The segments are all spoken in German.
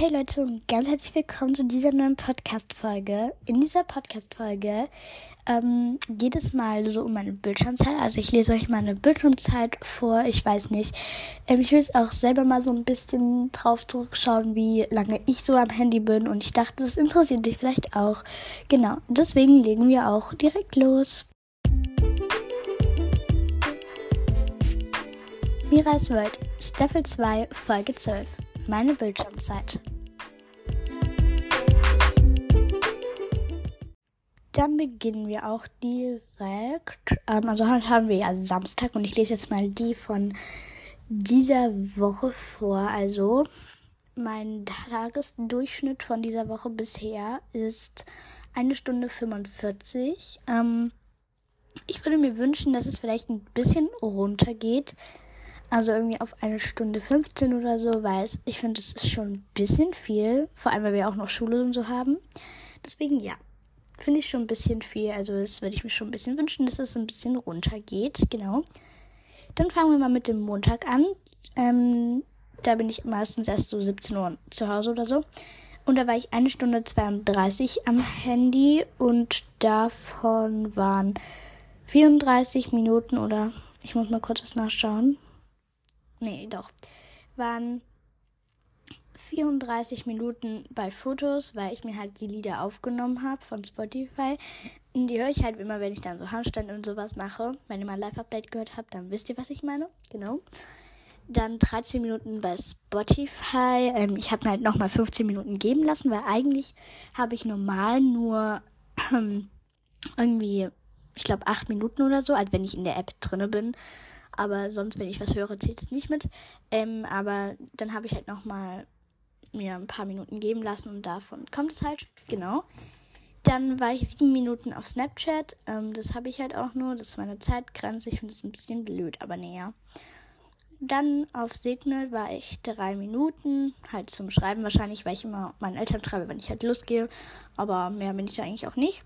Hey Leute und ganz herzlich willkommen zu dieser neuen Podcast-Folge. In dieser Podcast-Folge ähm, geht es mal so um meine Bildschirmzeit. Also ich lese euch meine Bildschirmzeit vor. Ich weiß nicht. Ähm, ich will es auch selber mal so ein bisschen drauf zurückschauen, wie lange ich so am Handy bin. Und ich dachte, das interessiert dich vielleicht auch. Genau. Deswegen legen wir auch direkt los. Miras World, Staffel 2, Folge 12 meine Bildschirmzeit. Dann beginnen wir auch direkt. Ähm, also heute haben wir ja Samstag und ich lese jetzt mal die von dieser Woche vor. Also mein Tagesdurchschnitt von dieser Woche bisher ist eine Stunde 45. Ähm, ich würde mir wünschen, dass es vielleicht ein bisschen runtergeht. Also irgendwie auf eine Stunde 15 oder so, weil ich finde, es ist schon ein bisschen viel. Vor allem, weil wir auch noch Schule und so haben. Deswegen, ja, finde ich schon ein bisschen viel. Also, das würde ich mir schon ein bisschen wünschen, dass es ein bisschen runtergeht. Genau. Dann fangen wir mal mit dem Montag an. Ähm, da bin ich meistens erst so 17 Uhr zu Hause oder so. Und da war ich eine Stunde 32 am Handy und davon waren 34 Minuten oder ich muss mal kurz was nachschauen nee, doch, waren 34 Minuten bei Fotos, weil ich mir halt die Lieder aufgenommen habe von Spotify. Und die höre ich halt immer, wenn ich dann so Handstand und sowas mache. Wenn ihr mal Live-Update gehört habt, dann wisst ihr, was ich meine. Genau. Dann 13 Minuten bei Spotify. Ähm, ich habe mir halt nochmal 15 Minuten geben lassen, weil eigentlich habe ich normal nur ähm, irgendwie, ich glaube, 8 Minuten oder so, als wenn ich in der App drinne bin. Aber sonst, wenn ich was höre, zählt es nicht mit. Ähm, aber dann habe ich halt nochmal mir ein paar Minuten geben lassen und davon kommt es halt. Genau. Dann war ich sieben Minuten auf Snapchat. Ähm, das habe ich halt auch nur. Das ist meine Zeitgrenze. Ich finde es ein bisschen blöd, aber näher. Dann auf Signal war ich drei Minuten, halt zum Schreiben wahrscheinlich, weil ich immer meinen Eltern schreibe, wenn ich halt losgehe. Aber mehr bin ich da eigentlich auch nicht.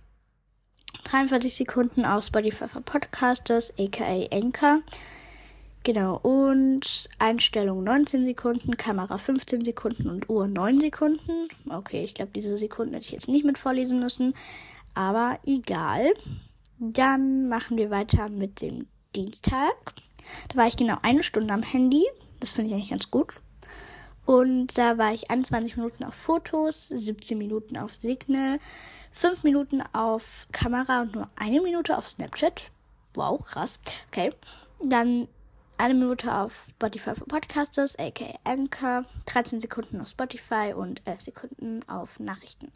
43 Sekunden auf Spotify for Podcasters, aka Anchor. Genau, und Einstellung 19 Sekunden, Kamera 15 Sekunden und Uhr 9 Sekunden. Okay, ich glaube, diese Sekunden hätte ich jetzt nicht mit vorlesen müssen, aber egal. Dann machen wir weiter mit dem Dienstag. Da war ich genau eine Stunde am Handy. Das finde ich eigentlich ganz gut. Und da war ich 21 Minuten auf Fotos, 17 Minuten auf Signal, 5 Minuten auf Kamera und nur eine Minute auf Snapchat. Wow, krass. Okay. Dann eine Minute auf Spotify für Podcasters, aka Anchor, 13 Sekunden auf Spotify und 11 Sekunden auf Nachrichten.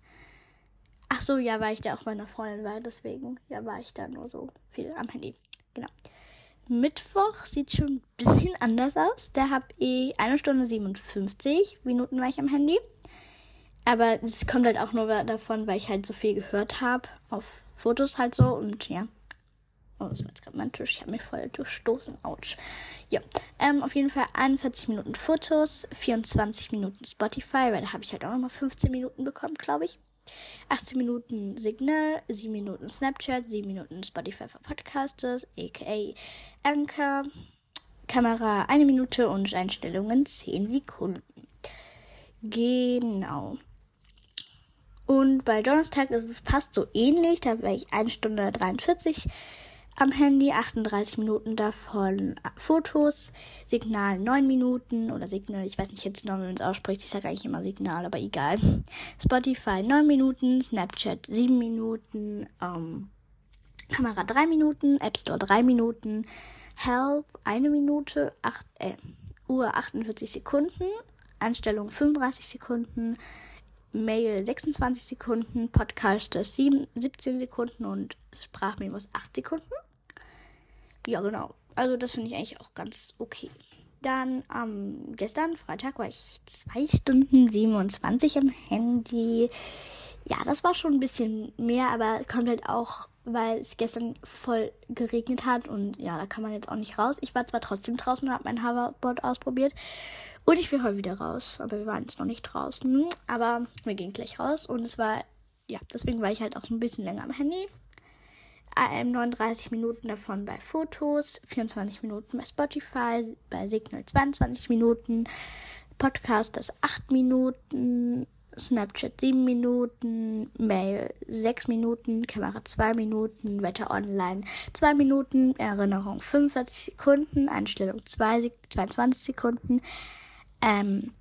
Ach so, ja, weil ich da auch meiner Freundin war, deswegen, ja, war ich da nur so viel am Handy. Genau. Mittwoch sieht schon ein bisschen anders aus. Da habe ich eine Stunde 57 Minuten war ich am Handy. Aber es kommt halt auch nur davon, weil ich halt so viel gehört habe. Auf Fotos halt so und ja. Oh, das war jetzt gerade mein Tisch. Ich habe mich voll durchstoßen. Autsch. Ja. Ähm, auf jeden Fall 41 Minuten Fotos, 24 Minuten Spotify, weil da habe ich halt auch nochmal 15 Minuten bekommen, glaube ich. 18 Minuten Signal, 7 Minuten Snapchat, 7 Minuten Spotify für Podcasters, aka Anchor. Kamera 1 Minute und Einstellungen 10 Sekunden. Genau. Und bei Donnerstag ist es fast so ähnlich. Da war ich 1 Stunde 43 am Handy, 38 Minuten davon Fotos, Signal 9 Minuten oder Signal, ich weiß nicht jetzt genau, wie man es ausspricht, ich sage eigentlich immer Signal, aber egal. Spotify 9 Minuten, Snapchat 7 Minuten, ähm, Kamera 3 Minuten, App Store 3 Minuten, Health 1 Minute, 8, äh, Uhr 48 Sekunden, Einstellung 35 Sekunden, Mail 26 Sekunden, Podcast 7, 17 Sekunden und Sprachmemos 8 Sekunden. Ja, genau. Also das finde ich eigentlich auch ganz okay. Dann ähm, gestern, Freitag, war ich 2 Stunden 27 am Handy. Ja, das war schon ein bisschen mehr, aber kommt halt auch, weil es gestern voll geregnet hat und ja, da kann man jetzt auch nicht raus. Ich war zwar trotzdem draußen und habe mein Hoverboard ausprobiert und ich will heute wieder raus, aber wir waren jetzt noch nicht draußen. Aber wir gehen gleich raus und es war, ja, deswegen war ich halt auch ein bisschen länger am Handy. 39 Minuten davon bei Fotos, 24 Minuten bei Spotify, bei Signal 22 Minuten, Podcast ist 8 Minuten, Snapchat 7 Minuten, Mail 6 Minuten, Kamera 2 Minuten, Wetter online 2 Minuten, Erinnerung 45 Sekunden, Einstellung 2, 22 Sekunden, ähm,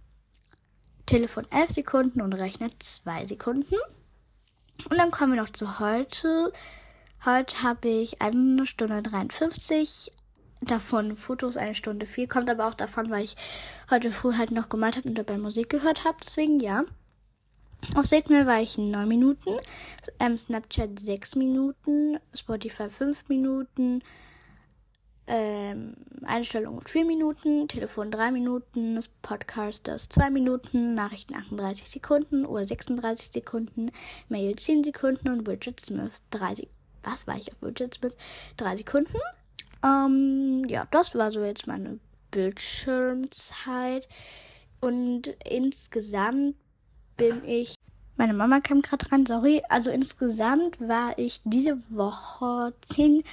Telefon 11 Sekunden und Rechner 2 Sekunden. Und dann kommen wir noch zu heute. Heute habe ich eine Stunde 53, davon Fotos eine Stunde 4. Kommt aber auch davon, weil ich heute früh halt noch gemalt habe und dabei Musik gehört habe. Deswegen ja. Auf Signal war ich 9 Minuten, ähm, Snapchat 6 Minuten, Spotify 5 Minuten, ähm, Einstellungen 4 Minuten, Telefon 3 Minuten, Podcast 2 Minuten, Nachrichten 38 Sekunden, Uhr 36 Sekunden, Mail 10 Sekunden und Widget Smith 3 Sekunden. Was war ich auf Widget Smith? 3 Sekunden. Ähm, ja, das war so jetzt meine Bildschirmzeit. Und insgesamt bin ich. Meine Mama kam gerade dran, sorry. Also insgesamt war ich diese Woche 10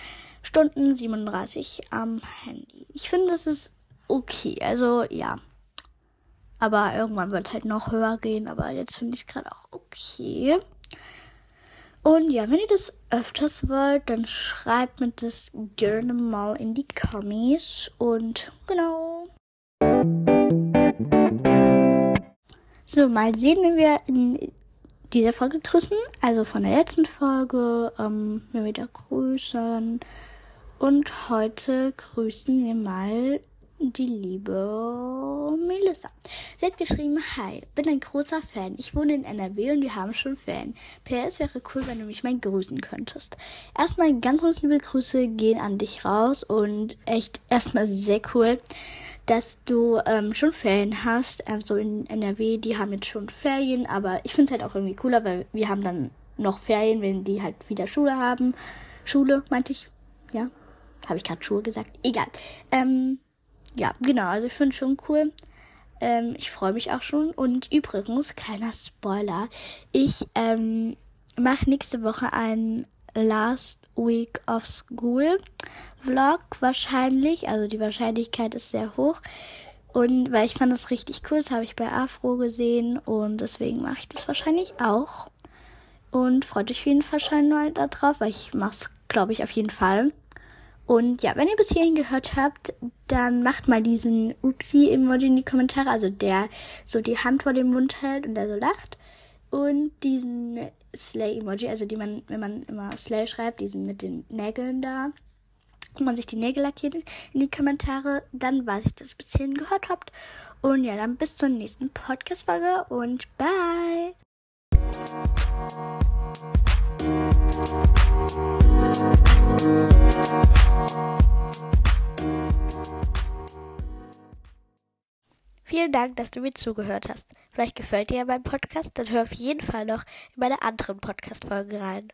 Stunden 37 am Handy. Ich finde, das ist okay. Also ja. Aber irgendwann wird es halt noch höher gehen. Aber jetzt finde ich es gerade auch okay. Und ja, wenn ihr das öfters wollt, dann schreibt mir das gerne mal in die Kommis. Und genau. So, mal sehen, wenn wir in dieser Folge grüßen. Also von der letzten Folge, ähm, wir wieder grüßen. Und heute grüßen wir mal die liebe Melissa. Sie hat geschrieben, hi, bin ein großer Fan. Ich wohne in NRW und wir haben schon Fan. PS wäre cool, wenn du mich mal grüßen könntest. Erstmal ganz, ganz liebe Grüße gehen an dich raus und echt erstmal sehr cool, dass du ähm, schon Ferien hast. Also in NRW, die haben jetzt schon Ferien, aber ich finde es halt auch irgendwie cooler, weil wir haben dann noch Ferien, wenn die halt wieder Schule haben. Schule, meinte ich. Ja, habe ich gerade Schule gesagt? Egal. Ähm, ja, genau, also ich finde es schon cool. Ähm, ich freue mich auch schon. Und übrigens, kleiner Spoiler, ich ähm, mache nächste Woche einen Last Week of School Vlog wahrscheinlich. Also die Wahrscheinlichkeit ist sehr hoch. Und weil ich fand das richtig cool, das habe ich bei Afro gesehen und deswegen mache ich das wahrscheinlich auch. Und freut euch auf jeden Fall schon mal darauf, weil ich mache es, glaube ich, auf jeden Fall. Und ja, wenn ihr bis hierhin gehört habt, dann macht mal diesen Upsi-Emoji in die Kommentare. Also der so die Hand vor dem Mund hält und der so lacht. Und diesen Slay-Emoji, also die man, wenn man immer Slay schreibt, diesen mit den Nägeln da. Und man sich die Nägel lackiert in die Kommentare. Dann weiß ich, dass ihr bis hierhin gehört habt. Und ja, dann bis zur nächsten Podcast-Folge und bye! Vielen Dank, dass du mir zugehört hast. Vielleicht gefällt dir ja mein Podcast, dann hör auf jeden Fall noch in meine anderen Podcast-Folgen rein.